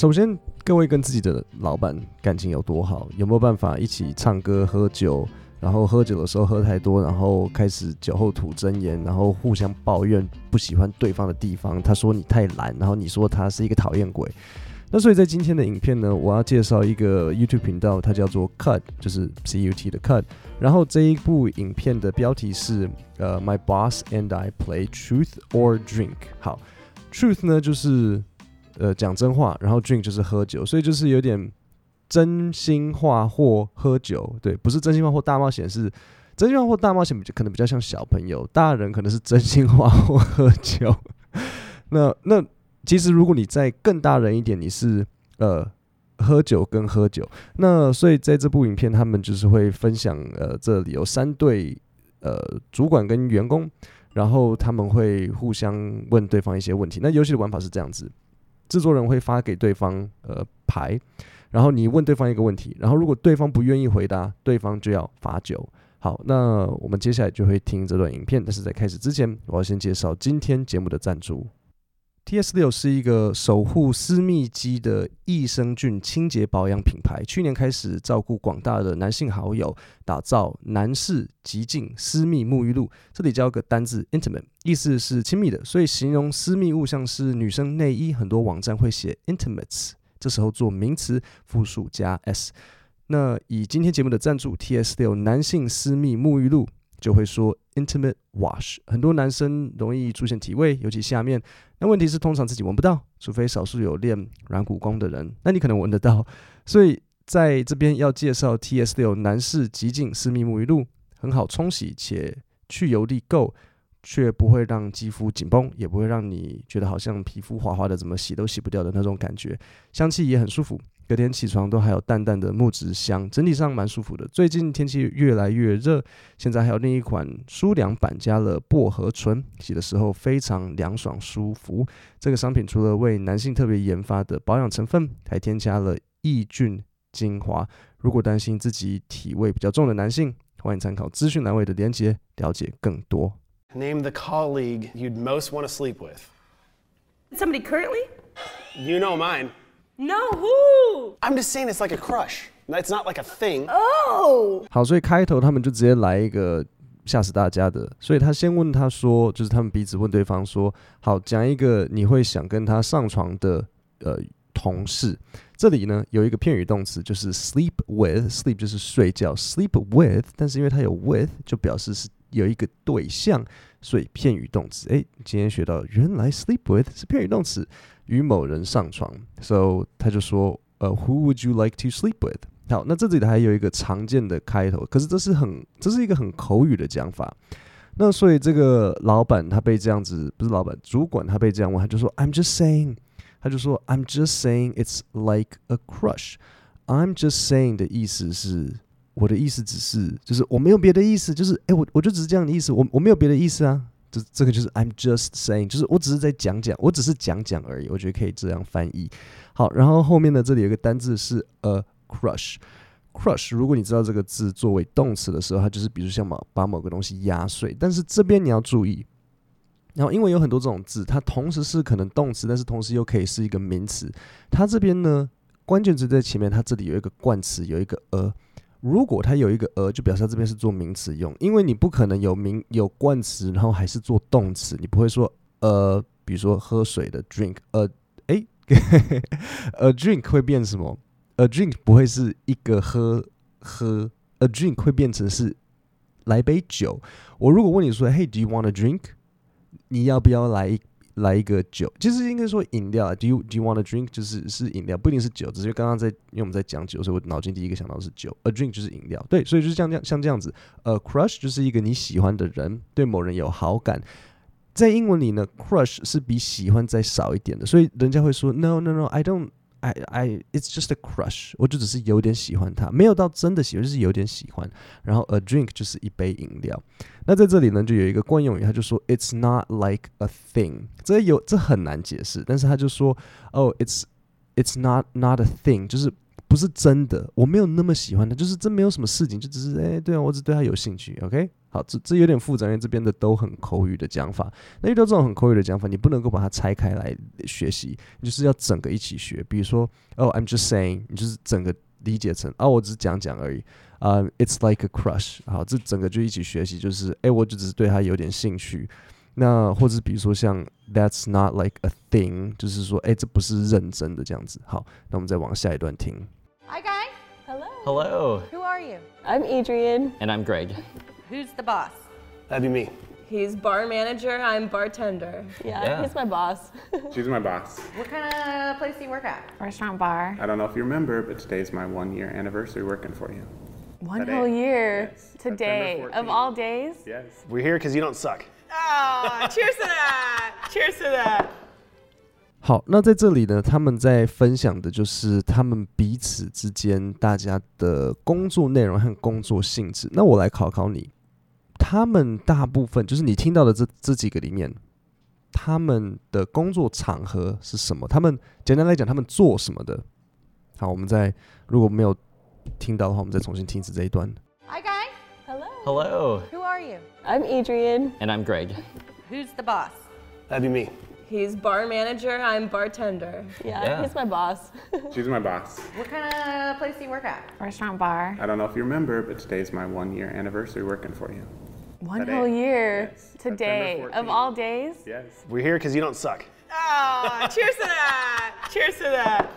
首先，各位跟自己的老板感情有多好？有没有办法一起唱歌、喝酒？然后喝酒的时候喝太多，然后开始酒后吐真言，然后互相抱怨不喜欢对方的地方。他说你太懒，然后你说他是一个讨厌鬼。那所以在今天的影片呢，我要介绍一个 YouTube 频道，它叫做 Cut，就是 C U T 的 Cut。然后这一部影片的标题是呃 My Boss and I Play Truth or Drink。好，Truth 呢就是呃讲真话，然后 Drink 就是喝酒，所以就是有点真心话或喝酒。对，不是真心话或大冒险，是真心话或大冒险比较，可能比较像小朋友，大人可能是真心话或喝酒。那 那。其实，如果你再更大人一点，你是呃喝酒跟喝酒，那所以在这部影片，他们就是会分享呃这里有三对呃主管跟员工，然后他们会互相问对方一些问题。那游戏的玩法是这样子，制作人会发给对方呃牌，然后你问对方一个问题，然后如果对方不愿意回答，对方就要罚酒。好，那我们接下来就会听这段影片，但是在开始之前，我要先介绍今天节目的赞助。TS6 是一个守护私密肌的益生菌清洁保养品牌，去年开始照顾广大的男性好友，打造男士极净私密沐浴露。这里教个单字 intimate，意思是亲密的，所以形容私密物像是女生内衣，很多网站会写 intimates，这时候做名词复数加 s。那以今天节目的赞助 TS6 男性私密沐浴露。就会说 intimate wash，很多男生容易出现体味，尤其下面。那问题是通常自己闻不到，除非少数有练软骨功的人，那你可能闻得到。所以在这边要介绍 TS6 男士极净私密沐浴露，很好冲洗且去油力够，却不会让肌肤紧绷，也不会让你觉得好像皮肤滑滑的，怎么洗都洗不掉的那种感觉。香气也很舒服。隔天起床都还有淡淡的木质香，整体上蛮舒服的。最近天气越来越热，现在还有另一款舒凉版，加了薄荷醇，洗的时候非常凉爽舒服。这个商品除了为男性特别研发的保养成分，还添加了抑菌精华。如果担心自己体味比较重的男性，欢迎参考资讯栏位的链接，了解更多。Name the colleague you'd most want to sleep with. Somebody currently? You know mine. No, who? I'm just saying it's like a crush. It's not like a thing. Oh. 好，所以开头他们就直接来一个吓死大家的。所以他先问他说，就是他们彼此问对方说，好，讲一个你会想跟他上床的呃同事。这里呢有一个片语动词，就是 sleep with，sleep 就是睡觉，sleep with，但是因为它有 with，就表示是有一个对象，所以片语动词。诶，今天学到原来 sleep with 是片语动词。与某人上床，so 他就说，呃，Who would you like to sleep with？好，那这里的还有一个常见的开头，可是这是很，这是一个很口语的讲法。那所以这个老板他被这样子，不是老板，主管他被这样问，他就说，I'm just saying，他就说，I'm just saying it's like a crush。I'm just saying 的意思是，我的意思只是，就是我没有别的意思，就是，诶，我我就只是这样的意思，我我没有别的意思啊。这这个就是 I'm just saying，就是我只是在讲讲，我只是讲讲而已。我觉得可以这样翻译。好，然后后面的这里有个单字是 a crush。crush，如果你知道这个字作为动词的时候，它就是比如像把把某个东西压碎。但是这边你要注意，然后因为有很多这种字，它同时是可能动词，但是同时又可以是一个名词。它这边呢，关键词在前面，它这里有一个冠词，有一个 a。如果它有一个呃，就表示它这边是做名词用，因为你不可能有名有冠词，然后还是做动词，你不会说呃，比如说喝水的 drink，呃，诶，a drink 会变什么？a drink 不会是一个喝喝，a drink 会变成是来杯酒。我如果问你说，Hey，do you want a drink？你要不要来一？来一个酒，其实应该说饮料。Do you do you want a drink？就是是饮料，不一定是酒。只是刚刚在，因为我们在讲酒，所以我脑筋第一个想到是酒。A drink 就是饮料，对，所以就是像这样像这样子。A crush 就是一个你喜欢的人，对某人有好感。在英文里呢，crush 是比喜欢再少一点的，所以人家会说 No no no，I don't。I I it's just a crush，我就只是有点喜欢他，没有到真的喜欢，就是有点喜欢。然后 a drink 就是一杯饮料。那在这里呢，就有一个惯用语，他就说 It's not like a thing。这有这很难解释，但是他就说哦，oh，It's it's not not a thing，就是不是真的，我没有那么喜欢他，就是真没有什么事情，就只是哎、对啊，我只对他有兴趣。OK，好，这这有点复杂，因为这边的都很口语的讲法。那遇到这种很口语的讲法，你不能够把它拆开来学习，你就是要整个一起学。比如说，哦，I'm just saying，你就是整个理解成，哦，我只是讲讲而已。啊、，It's like a crush，好，这整个就一起学习，就是哎，我就只是对他有点兴趣。那或者比如说像 That's not like a thing，就是说哎，这不是认真的这样子。好，那我们再往下一段听。Hi, guys. Hello. Hello. Who are you? I'm Adrian. And I'm Greg. Who's the boss? That'd be me. He's bar manager. I'm bartender. Yeah, Yeah. he's my boss. She's my boss. What kind of place do you work at? Restaurant bar. I don't know if you remember, but today's my one year anniversary working for you. One Today. whole year. Yes, Today. September Of 14th. all days? Yes. We're here because you don't suck. 啊 cheers to that. Cheers to that. 好，那在这里呢，他们在分享的就是他们彼此之间大家的工作内容和工作性质。那我来考考你，他们大部分就是你听到的这这几个里面，他们的工作场合是什么？他们简单来讲，他们做什么的？好，我们再如果没有听到的话，我们再重新听一次这一段。Hi, guys. Hello. Hello. Who are you? I'm Adrian. And I'm Greg. Who's the boss? That'd be me. He's bar manager. I'm bartender. Yeah, Yeah. he's my boss. She's my boss. What kind of place do you work at? Restaurant bar. I don't know if you remember, but today's my one year anniversary working for you. One Today. whole year. Yes, Today. Of all days? Yes. We're here because you don't suck. Oh, cheers to that. Cheers to that.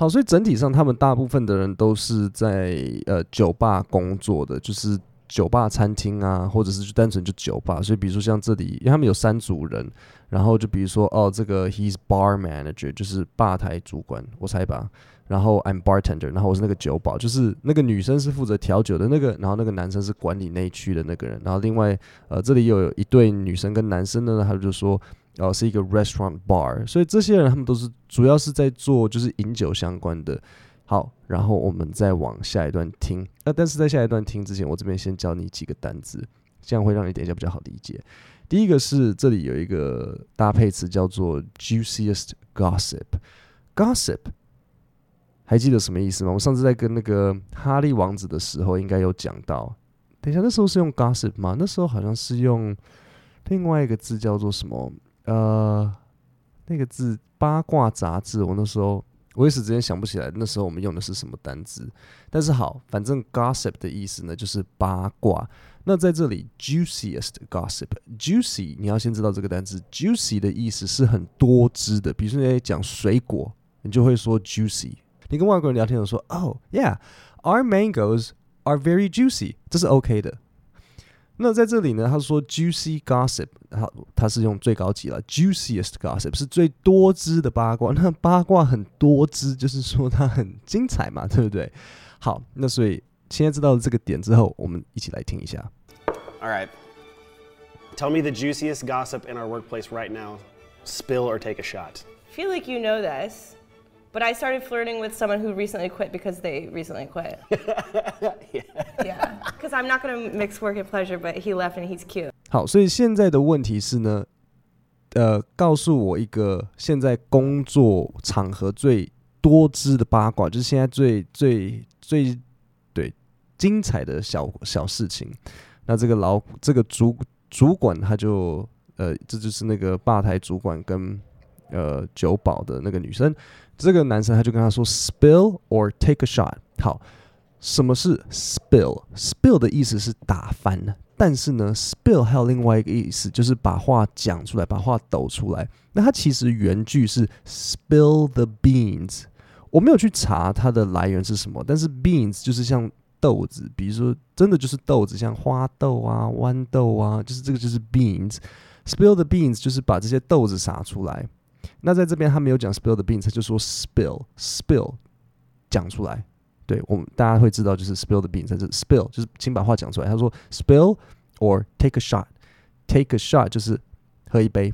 好，所以整体上，他们大部分的人都是在呃酒吧工作的，就是酒吧、餐厅啊，或者是就单纯就酒吧。所以，比如说像这里，因为他们有三组人，然后就比如说哦，这个 he's bar manager，就是吧台主管，我猜吧。然后 I'm bartender，然后我是那个酒保，就是那个女生是负责调酒的那个，然后那个男生是管理那一区的那个人。然后另外呃，这里有一对女生跟男生呢，他就说。然后，是一个 restaurant bar，所以这些人他们都是主要是在做就是饮酒相关的。好，然后我们再往下一段听。那、但是在下一段听之前，我这边先教你几个单字，这样会让你等一下比较好理解。第一个是这里有一个搭配词叫做 juiciest gossip。gossip 还记得什么意思吗？我上次在跟那个哈利王子的时候应该有讲到。等一下，那时候是用 gossip 吗？那时候好像是用另外一个字叫做什么？呃，那个字八卦杂志，我那时候我一时之间想不起来，那时候我们用的是什么单字？但是好，反正 gossip 的意思呢，就是八卦。那在这里，juiciest gossip，juicy，你要先知道这个单字，juicy 的意思是很多汁的。比如说你在讲水果，你就会说 juicy。你跟外国人聊天的时候，Oh yeah，our mangoes are very juicy，这是 OK 的。那在这里呢，他说 juicy gossip，他他是用最高级了，juiciest gossip 是最多汁的八卦。那八卦很多汁，就是说它很精彩嘛，对不对？好，那所以现在知道了这个点之后，我们一起来听一下。All right. Tell me the juiciest gossip in our workplace right now. Spill or take a shot. feel like you know this, but I started flirting with someone who recently quit because they recently quit. yeah. Because I'm not going to mix work and pleasure, but he left and he's cute. 好，所以现在的问题是呢，呃，告诉我一个现在工作场合最多汁的八卦，就是现在最最最对精彩的小小事情。那这个老这个主主管他就呃，这就是那个吧台主管跟呃酒保的那个女生，这个男生他就跟他说，spill or take a shot。好，什么是 spill？spill 的意思是打翻，但是呢，spill 还有另外一个意思，就是把话讲出来，把话抖出来。那它其实原句是 spill the beans。我没有去查它的来源是什么，但是 beans 就是像。豆子，比如说真的就是豆子，像花豆啊、豌豆啊，就是这个就是 beans。Spill the beans 就是把这些豆子撒出来。那在这边他没有讲 spill the beans，他就说 spill，spill 讲出来。对我们大家会知道就是 spill the beans，在这 spill 就是请把话讲出来。他说 spill or take a shot，take a shot 就是喝一杯。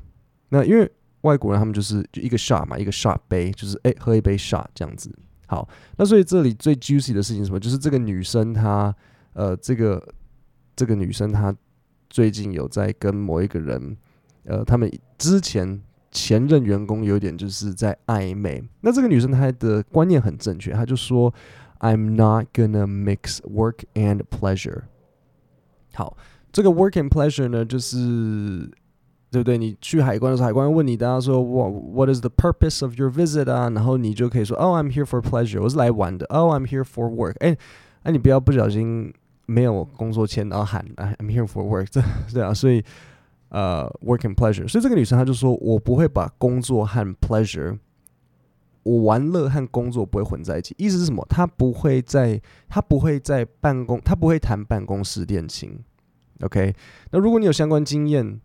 那因为外国人他们就是就一个 shot 嘛，一个 shot 杯就是哎喝一杯 shot 这样子。好，那所以这里最 juicy 的事情是什么？就是这个女生她，呃，这个这个女生她最近有在跟某一个人，呃，他们之前前任员工有点就是在暧昧。那这个女生她的观念很正确，她就说：“I'm not gonna mix work and pleasure。”好，这个 work and pleasure 呢，就是对不对？你去海关的时候，海关问你，大家说 What What is the purpose of your visit 啊？然后你就可以说：“Oh, I'm here for pleasure。”我是来玩的。“Oh, I'm here for work。”哎，那你不要不小心没有工作签，然后喊 “I'm here for work”，这对啊，所以。 呃、，work and pleasure，所以这个女生她就说，我不会把工作和 pleasure，我玩乐和工作不会混在一起。意思是什么？她不会在，她不会在办公，她不会谈办公室恋情。OK，那如果你有相关经验，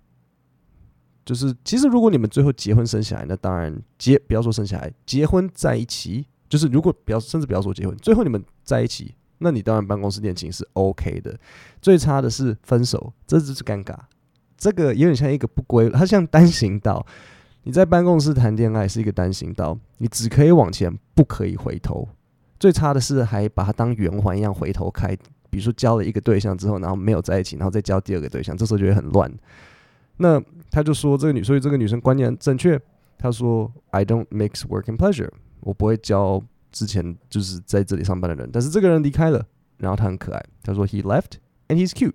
就是其实如果你们最后结婚生下来，那当然结不要说生下来，结婚在一起，就是如果不要甚至不要说结婚，最后你们在一起，那你当然办公室恋情是 OK 的。最差的是分手，这就是尴尬。这个有点像一个不归，它像单行道。你在办公室谈恋爱是一个单行道，你只可以往前，不可以回头。最差的是还把它当圆环一样回头开。比如说交了一个对象之后，然后没有在一起，然后再交第二个对象，这时候就会很乱。那他就说这个女，所以这个女生观念正确。她说：“I don't mix work and pleasure。”我不会交之前就是在这里上班的人。但是这个人离开了，然后他很可爱。他说：“He left and he's cute。”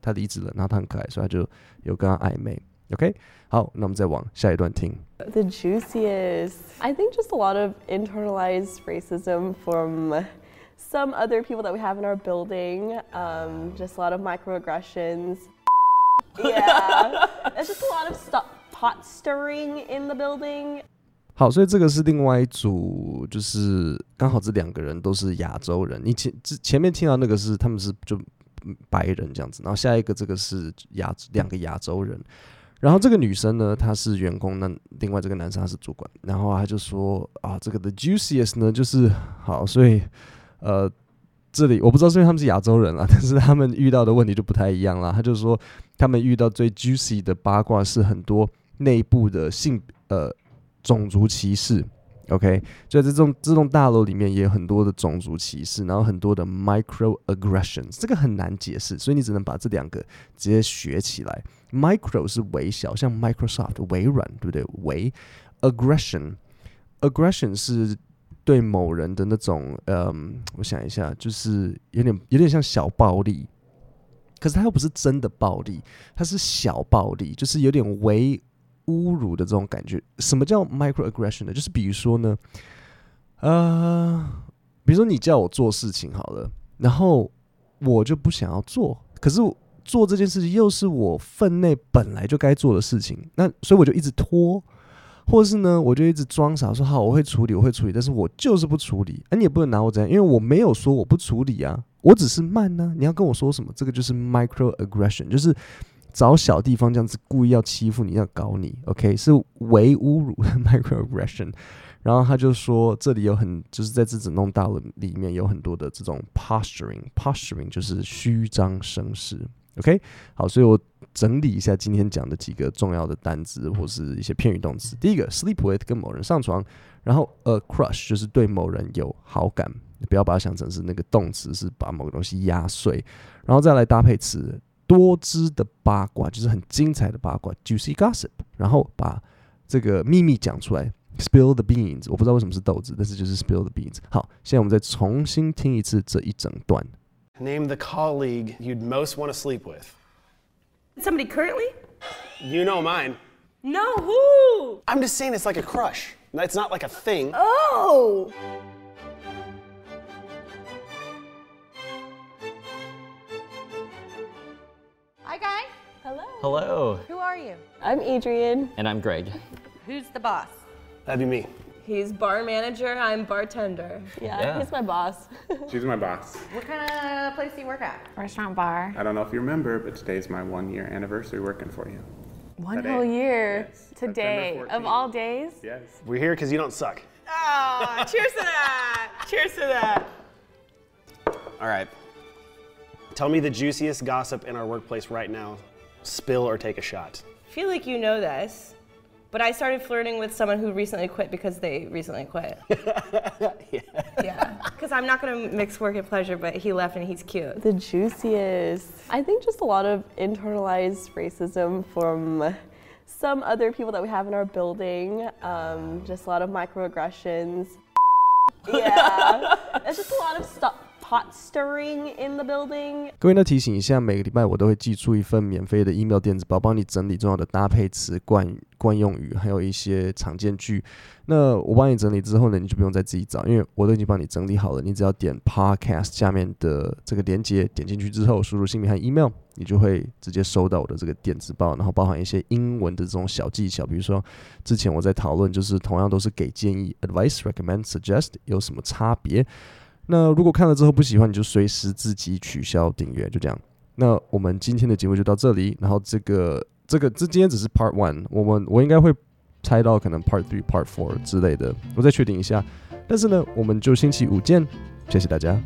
他离职了，然后他很可爱，所以他就有跟他暧昧。OK，好，那我们再往下一段听。The juiciest, I think, just a lot of internalized racism from some other people that we have in our building. Um, just a lot of microaggressions. Yeah, it's just a lot of st pot stirring in the building. 好，所以这个是另外一组，就是刚好这两个人都是亚洲人。你前前面听到那个是他们是就。白人这样子，然后下一个这个是亚两个亚洲人，然后这个女生呢，她是员工，那另外这个男生他是主管，然后他就说啊，这个 the juiciest 呢就是好，所以呃这里我不知道是因为他们是亚洲人啦，但是他们遇到的问题就不太一样啦。他就说他们遇到最 juicy 的八卦是很多内部的性呃种族歧视。OK，所以在这栋这栋大楼里面也有很多的种族歧视，然后很多的 microaggressions，这个很难解释，所以你只能把这两个直接学起来。Micro 是微小，像 Microsoft 微软，对不对？微 aggression，aggression 是对某人的那种，嗯，我想一下，就是有点有点像小暴力，可是它又不是真的暴力，它是小暴力，就是有点微。侮辱的这种感觉，什么叫 microaggression 呢？就是比如说呢，呃，比如说你叫我做事情好了，然后我就不想要做，可是做这件事情又是我分内本来就该做的事情，那所以我就一直拖，或是呢，我就一直装傻说好我会处理，我会处理，但是我就是不处理，哎，你也不能拿我怎样，因为我没有说我不处理啊，我只是慢呢，你要跟我说什么？这个就是 microaggression，就是。找小地方这样子故意要欺负你，要搞你，OK？是微侮辱的 （microaggression）。然后他就说，这里有很就是在这整栋大楼里面有很多的这种 posturing，posturing 就是虚张声势，OK？好，所以我整理一下今天讲的几个重要的单词或是一些片语动词。第一个，sleep with 跟某人上床，然后 a crush 就是对某人有好感，不要把它想成是那个动词是把某个东西压碎，然后再来搭配词。多汁的八卦就是很精彩的八卦，juicy gossip，然后把这个秘密讲出来，spill the beans。我不知道为什么是豆子，但是就是 spill the beans。好，现在我们再重新听一次这一整段。Name the colleague you'd most want to sleep with. Somebody currently? You know mine. No, who? I'm just saying it's like a crush. It's not like a thing. Oh. Hello. Hello. Who are you? I'm Adrian. And I'm Greg. Who's the boss? That'd be me. He's bar manager, I'm bartender. Yeah, Yeah. he's my boss. She's my boss. What kind of place do you work at? Restaurant bar. I don't know if you remember, but today's my one year anniversary working for you. One Today. whole year. Yes, Today. September Of all days. Yes. We're here because you don't suck. Oh, cheers to that. Cheers to that. All right. Tell me the juiciest gossip in our workplace right now. Spill or take a shot. I feel like you know this, but I started flirting with someone who recently quit because they recently quit. yeah. Yeah. Because I'm not going to mix work and pleasure, but he left and he's cute. The juiciest. I think just a lot of internalized racism from some other people that we have in our building. Um, just a lot of microaggressions. yeah, it's just a lot of stuff. Pot stirring in the building. 各位呢，提醒一下，每个礼拜我都会寄出一份免费的 email 电子包，帮你整理重要的搭配词、惯惯用语，还有一些常见句。那我帮你整理之后呢，你就不用再自己找，因为我都已经帮你整理好了。你只要点 podcast 下面的这个连接，点进去之后，输入姓名和 email，你就会直接收到我的这个电子报，然后包含一些英文的这种小技巧，比如说之前我在讨论，就是同样都是给建议 advice、recommend、suggest 有什么差别。那如果看了之后不喜欢，你就随时自己取消订阅，就这样。那我们今天的节目就到这里，然后这个这个这今天只是 Part One，我们我应该会猜到可能 Part Three、Part Four 之类的，我再确定一下。但是呢，我们就星期五见，谢谢大家。